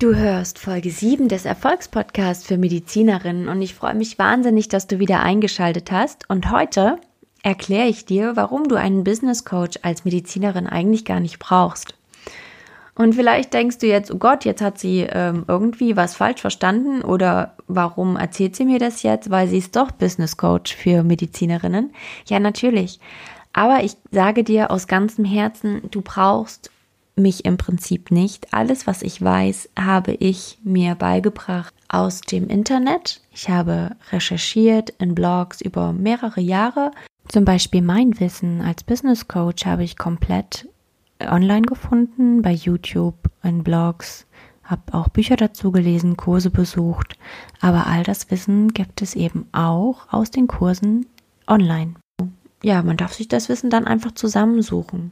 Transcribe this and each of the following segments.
Du hörst Folge 7 des Erfolgspodcasts für Medizinerinnen und ich freue mich wahnsinnig, dass du wieder eingeschaltet hast. Und heute erkläre ich dir, warum du einen Business Coach als Medizinerin eigentlich gar nicht brauchst. Und vielleicht denkst du jetzt, oh Gott, jetzt hat sie ähm, irgendwie was falsch verstanden oder warum erzählt sie mir das jetzt? Weil sie ist doch Business Coach für Medizinerinnen. Ja, natürlich. Aber ich sage dir aus ganzem Herzen, du brauchst mich im Prinzip nicht. Alles, was ich weiß, habe ich mir beigebracht aus dem Internet. Ich habe recherchiert in Blogs über mehrere Jahre zum Beispiel mein Wissen als Business Coach habe ich komplett online gefunden, bei YouTube, in Blogs, habe auch Bücher dazu gelesen, Kurse besucht, aber all das Wissen gibt es eben auch aus den Kursen online. Ja, man darf sich das Wissen dann einfach zusammensuchen.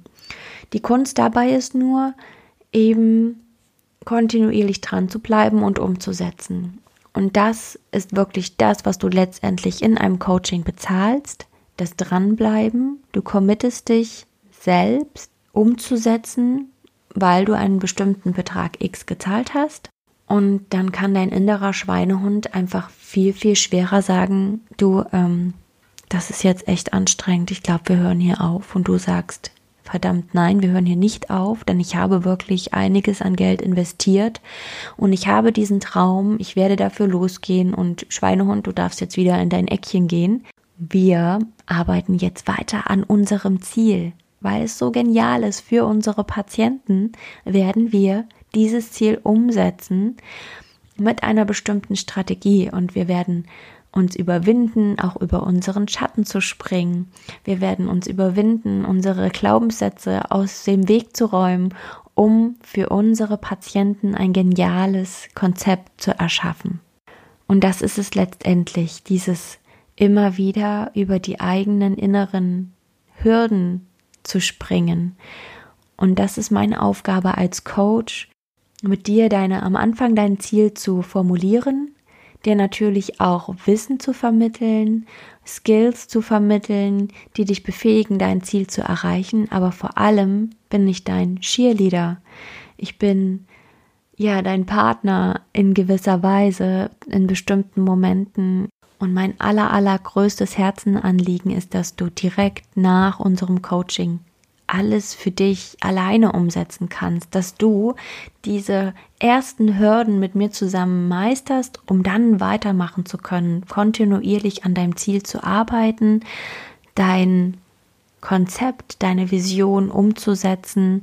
Die Kunst dabei ist nur, eben kontinuierlich dran zu bleiben und umzusetzen. Und das ist wirklich das, was du letztendlich in einem Coaching bezahlst das Dranbleiben, du committest dich selbst umzusetzen, weil du einen bestimmten Betrag X gezahlt hast. Und dann kann dein innerer Schweinehund einfach viel, viel schwerer sagen, du, ähm, das ist jetzt echt anstrengend, ich glaube, wir hören hier auf. Und du sagst, verdammt nein, wir hören hier nicht auf, denn ich habe wirklich einiges an Geld investiert und ich habe diesen Traum, ich werde dafür losgehen und Schweinehund, du darfst jetzt wieder in dein Eckchen gehen. Wir arbeiten jetzt weiter an unserem Ziel. Weil es so genial ist für unsere Patienten, werden wir dieses Ziel umsetzen mit einer bestimmten Strategie und wir werden uns überwinden, auch über unseren Schatten zu springen. Wir werden uns überwinden, unsere Glaubenssätze aus dem Weg zu räumen, um für unsere Patienten ein geniales Konzept zu erschaffen. Und das ist es letztendlich, dieses immer wieder über die eigenen inneren Hürden zu springen. Und das ist meine Aufgabe als Coach, mit dir deine am Anfang dein Ziel zu formulieren, dir natürlich auch Wissen zu vermitteln, Skills zu vermitteln, die dich befähigen, dein Ziel zu erreichen, aber vor allem bin ich dein Cheerleader. Ich bin ja dein Partner in gewisser Weise in bestimmten Momenten und mein aller, allergrößtes Herzenanliegen ist, dass du direkt nach unserem Coaching alles für dich alleine umsetzen kannst, dass du diese ersten Hürden mit mir zusammen meisterst, um dann weitermachen zu können, kontinuierlich an deinem Ziel zu arbeiten, dein Konzept, deine Vision umzusetzen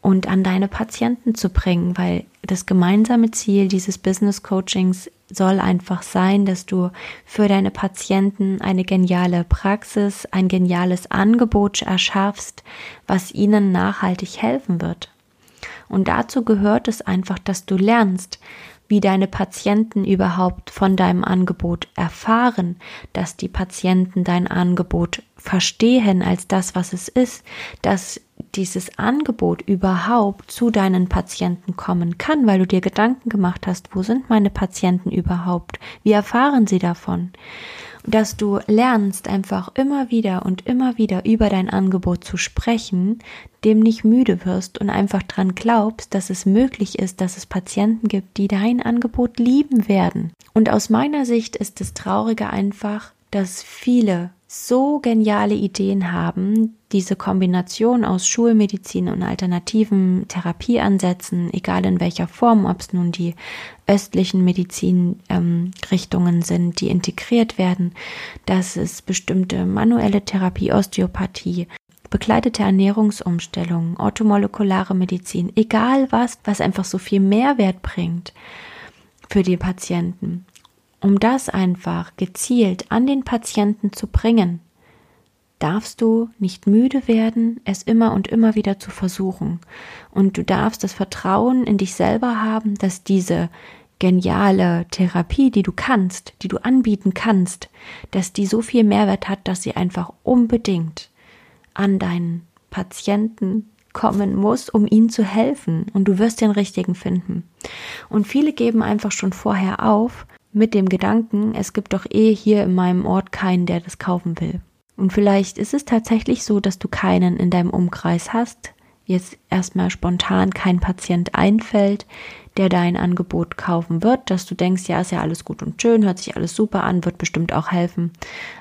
und an deine Patienten zu bringen, weil das gemeinsame Ziel dieses Business Coachings soll einfach sein, dass du für deine Patienten eine geniale Praxis, ein geniales Angebot erschaffst, was ihnen nachhaltig helfen wird. Und dazu gehört es einfach, dass du lernst, wie deine Patienten überhaupt von deinem Angebot erfahren, dass die Patienten dein Angebot verstehen als das, was es ist, dass dieses Angebot überhaupt zu deinen Patienten kommen kann, weil du dir Gedanken gemacht hast, wo sind meine Patienten überhaupt? Wie erfahren sie davon? Dass du lernst einfach immer wieder und immer wieder über dein Angebot zu sprechen, dem nicht müde wirst und einfach dran glaubst, dass es möglich ist, dass es Patienten gibt, die dein Angebot lieben werden. Und aus meiner Sicht ist es traurige einfach, dass viele so geniale Ideen haben, diese Kombination aus Schulmedizin und alternativen Therapieansätzen, egal in welcher Form, ob es nun die östlichen Medizinrichtungen ähm, sind, die integriert werden, dass es bestimmte manuelle Therapie, Osteopathie, begleitete Ernährungsumstellungen, orthomolekulare Medizin, egal was, was einfach so viel Mehrwert bringt für die Patienten um das einfach gezielt an den Patienten zu bringen, darfst du nicht müde werden, es immer und immer wieder zu versuchen. Und du darfst das Vertrauen in dich selber haben, dass diese geniale Therapie, die du kannst, die du anbieten kannst, dass die so viel Mehrwert hat, dass sie einfach unbedingt an deinen Patienten kommen muss, um ihnen zu helfen. Und du wirst den richtigen finden. Und viele geben einfach schon vorher auf mit dem Gedanken, es gibt doch eh hier in meinem Ort keinen, der das kaufen will. Und vielleicht ist es tatsächlich so, dass du keinen in deinem Umkreis hast, jetzt erstmal spontan kein Patient einfällt, der dein Angebot kaufen wird, dass du denkst, ja, ist ja alles gut und schön, hört sich alles super an, wird bestimmt auch helfen,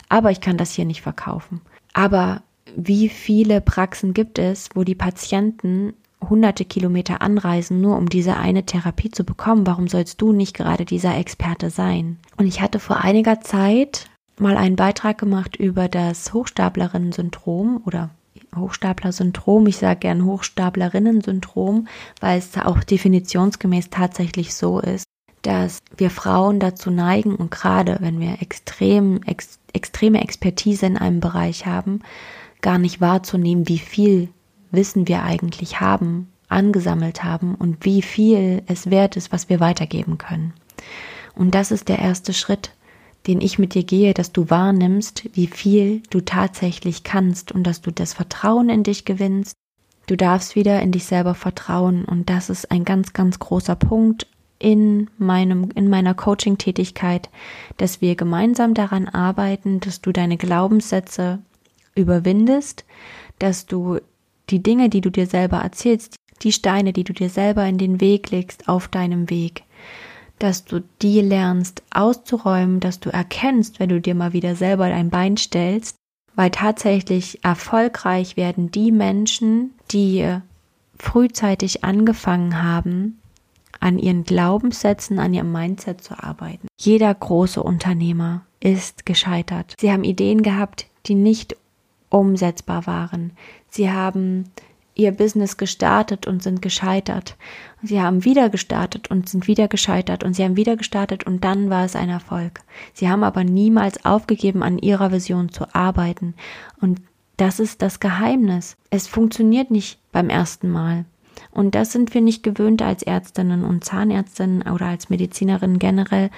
aber ich kann das hier nicht verkaufen. Aber wie viele Praxen gibt es, wo die Patienten hunderte Kilometer anreisen, nur um diese eine Therapie zu bekommen? Warum sollst du nicht gerade dieser Experte sein? Und ich hatte vor einiger Zeit mal einen Beitrag gemacht über das Hochstaplerinnen-Syndrom oder Hochstapler-Syndrom. Ich sage gern Hochstaplerinnen-Syndrom, weil es auch definitionsgemäß tatsächlich so ist, dass wir Frauen dazu neigen und gerade wenn wir extrem, ex, extreme Expertise in einem Bereich haben, gar nicht wahrzunehmen, wie viel Wissen wir eigentlich haben, angesammelt haben und wie viel es wert ist, was wir weitergeben können. Und das ist der erste Schritt, den ich mit dir gehe, dass du wahrnimmst, wie viel du tatsächlich kannst und dass du das Vertrauen in dich gewinnst. Du darfst wieder in dich selber vertrauen und das ist ein ganz, ganz großer Punkt in meinem, in meiner Coaching-Tätigkeit, dass wir gemeinsam daran arbeiten, dass du deine Glaubenssätze überwindest, dass du die Dinge, die du dir selber erzählst, die Steine, die du dir selber in den Weg legst auf deinem Weg, dass du die lernst auszuräumen, dass du erkennst, wenn du dir mal wieder selber dein Bein stellst, weil tatsächlich erfolgreich werden die Menschen, die frühzeitig angefangen haben, an ihren Glaubenssätzen, an ihrem Mindset zu arbeiten. Jeder große Unternehmer ist gescheitert. Sie haben Ideen gehabt, die nicht umsetzbar waren. Sie haben ihr Business gestartet und sind gescheitert. Sie haben wieder gestartet und sind wieder gescheitert und sie haben wieder gestartet und dann war es ein Erfolg. Sie haben aber niemals aufgegeben, an ihrer Vision zu arbeiten. Und das ist das Geheimnis. Es funktioniert nicht beim ersten Mal. Und das sind wir nicht gewöhnt als Ärztinnen und Zahnärztinnen oder als Medizinerinnen generell.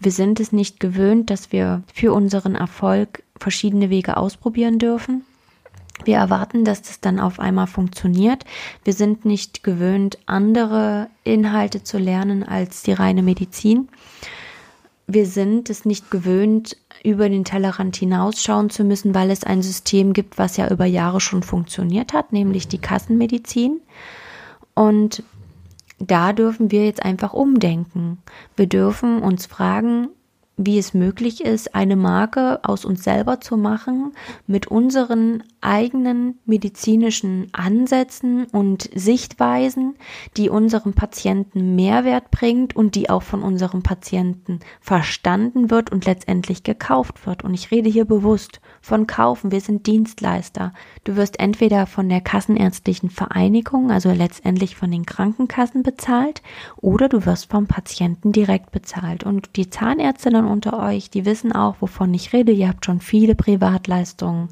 Wir sind es nicht gewöhnt, dass wir für unseren Erfolg verschiedene Wege ausprobieren dürfen. Wir erwarten, dass das dann auf einmal funktioniert. Wir sind nicht gewöhnt, andere Inhalte zu lernen als die reine Medizin. Wir sind es nicht gewöhnt, über den Tellerrand hinausschauen zu müssen, weil es ein System gibt, was ja über Jahre schon funktioniert hat, nämlich die Kassenmedizin. Und da dürfen wir jetzt einfach umdenken. Wir dürfen uns fragen, wie es möglich ist, eine Marke aus uns selber zu machen, mit unseren eigenen medizinischen Ansätzen und Sichtweisen, die unserem Patienten Mehrwert bringt und die auch von unserem Patienten verstanden wird und letztendlich gekauft wird. Und ich rede hier bewusst von kaufen. Wir sind Dienstleister. Du wirst entweder von der Kassenärztlichen Vereinigung, also letztendlich von den Krankenkassen bezahlt, oder du wirst vom Patienten direkt bezahlt. Und die Zahnärztinnen unter euch, die wissen auch, wovon ich rede. Ihr habt schon viele Privatleistungen,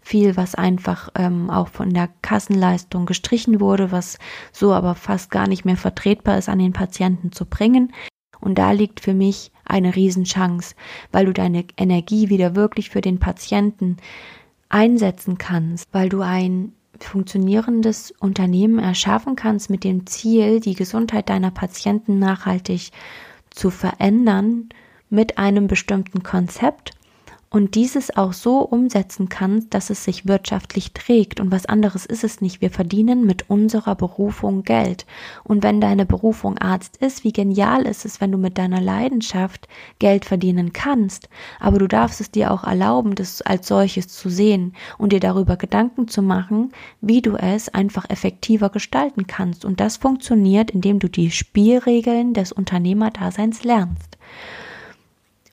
viel, was einfach ähm, auch von der Kassenleistung gestrichen wurde, was so aber fast gar nicht mehr vertretbar ist, an den Patienten zu bringen. Und da liegt für mich eine Riesenchance, weil du deine Energie wieder wirklich für den Patienten einsetzen kannst, weil du ein funktionierendes Unternehmen erschaffen kannst mit dem Ziel, die Gesundheit deiner Patienten nachhaltig zu verändern mit einem bestimmten Konzept und dieses auch so umsetzen kannst, dass es sich wirtschaftlich trägt. Und was anderes ist es nicht. Wir verdienen mit unserer Berufung Geld. Und wenn deine Berufung Arzt ist, wie genial ist es, wenn du mit deiner Leidenschaft Geld verdienen kannst. Aber du darfst es dir auch erlauben, das als solches zu sehen und dir darüber Gedanken zu machen, wie du es einfach effektiver gestalten kannst. Und das funktioniert, indem du die Spielregeln des Unternehmerdaseins lernst.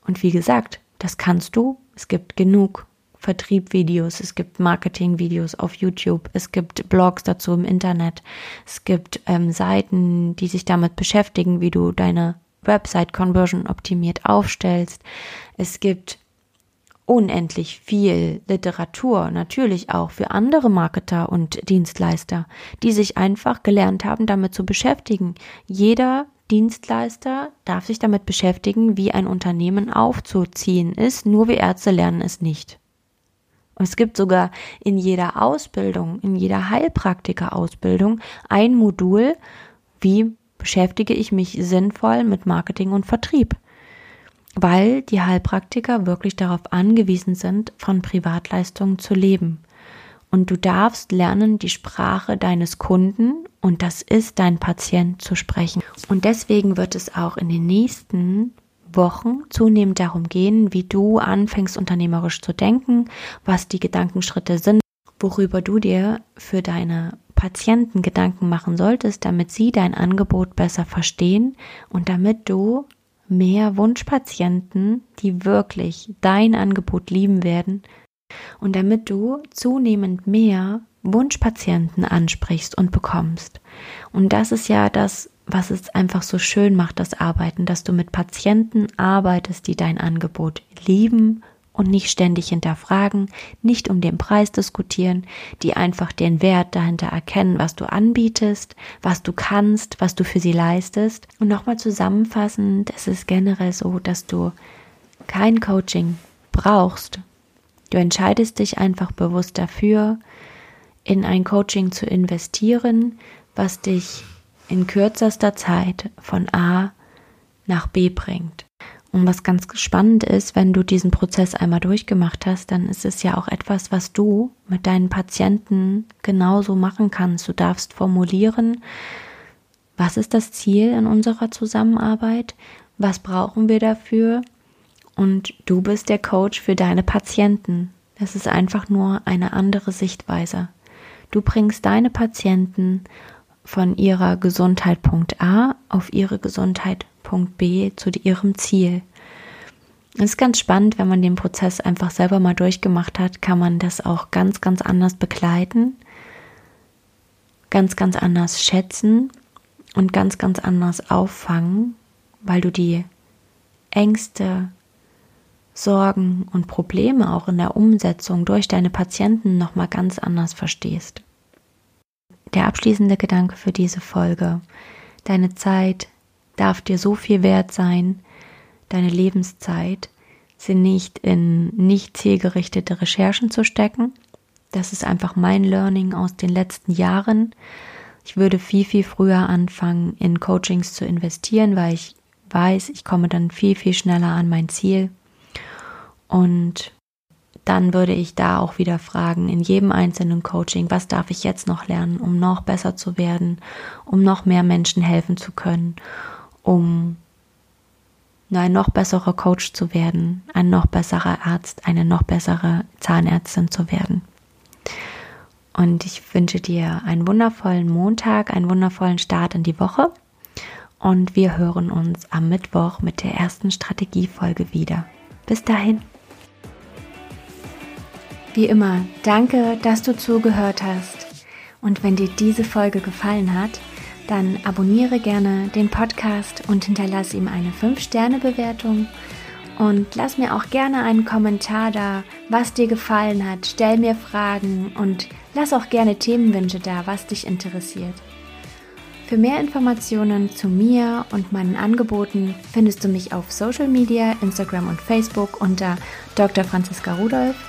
Und wie gesagt, das kannst du es gibt genug Vertriebvideos, es gibt Marketingvideos auf YouTube, es gibt Blogs dazu im Internet, es gibt ähm, Seiten, die sich damit beschäftigen, wie du deine Website Conversion optimiert aufstellst. Es gibt unendlich viel Literatur, natürlich auch für andere Marketer und Dienstleister, die sich einfach gelernt haben, damit zu beschäftigen. Jeder Dienstleister darf sich damit beschäftigen, wie ein Unternehmen aufzuziehen ist, nur wir Ärzte lernen es nicht. Und es gibt sogar in jeder Ausbildung, in jeder Heilpraktiker-Ausbildung ein Modul, wie beschäftige ich mich sinnvoll mit Marketing und Vertrieb. Weil die Heilpraktiker wirklich darauf angewiesen sind, von Privatleistungen zu leben. Und du darfst lernen, die Sprache deines Kunden, und das ist dein Patient, zu sprechen. Und deswegen wird es auch in den nächsten Wochen zunehmend darum gehen, wie du anfängst unternehmerisch zu denken, was die Gedankenschritte sind, worüber du dir für deine Patienten Gedanken machen solltest, damit sie dein Angebot besser verstehen und damit du mehr Wunschpatienten, die wirklich dein Angebot lieben werden, und damit du zunehmend mehr Wunschpatienten ansprichst und bekommst. Und das ist ja das, was es einfach so schön macht, das Arbeiten, dass du mit Patienten arbeitest, die dein Angebot lieben und nicht ständig hinterfragen, nicht um den Preis diskutieren, die einfach den Wert dahinter erkennen, was du anbietest, was du kannst, was du für sie leistest. Und nochmal zusammenfassend, es ist generell so, dass du kein Coaching brauchst, Du entscheidest dich einfach bewusst dafür, in ein Coaching zu investieren, was dich in kürzester Zeit von A nach B bringt. Und was ganz spannend ist, wenn du diesen Prozess einmal durchgemacht hast, dann ist es ja auch etwas, was du mit deinen Patienten genauso machen kannst. Du darfst formulieren, was ist das Ziel in unserer Zusammenarbeit? Was brauchen wir dafür? Und du bist der Coach für deine Patienten. Es ist einfach nur eine andere Sichtweise. Du bringst deine Patienten von ihrer Gesundheit Punkt A auf ihre Gesundheit Punkt B zu ihrem Ziel. Es ist ganz spannend, wenn man den Prozess einfach selber mal durchgemacht hat, kann man das auch ganz, ganz anders begleiten, ganz, ganz anders schätzen und ganz, ganz anders auffangen, weil du die Ängste, Sorgen und Probleme auch in der Umsetzung durch deine Patienten nochmal ganz anders verstehst. Der abschließende Gedanke für diese Folge. Deine Zeit darf dir so viel wert sein, deine Lebenszeit, sie nicht in nicht zielgerichtete Recherchen zu stecken. Das ist einfach mein Learning aus den letzten Jahren. Ich würde viel, viel früher anfangen, in Coachings zu investieren, weil ich weiß, ich komme dann viel, viel schneller an mein Ziel. Und dann würde ich da auch wieder fragen, in jedem einzelnen Coaching, was darf ich jetzt noch lernen, um noch besser zu werden, um noch mehr Menschen helfen zu können, um ein noch besserer Coach zu werden, ein noch besserer Arzt, eine noch bessere Zahnärztin zu werden. Und ich wünsche dir einen wundervollen Montag, einen wundervollen Start in die Woche. Und wir hören uns am Mittwoch mit der ersten Strategiefolge wieder. Bis dahin. Wie immer, danke, dass du zugehört hast. Und wenn dir diese Folge gefallen hat, dann abonniere gerne den Podcast und hinterlasse ihm eine 5-Sterne-Bewertung. Und lass mir auch gerne einen Kommentar da, was dir gefallen hat. Stell mir Fragen und lass auch gerne Themenwünsche da, was dich interessiert. Für mehr Informationen zu mir und meinen Angeboten findest du mich auf Social Media, Instagram und Facebook unter Dr. Franziska Rudolph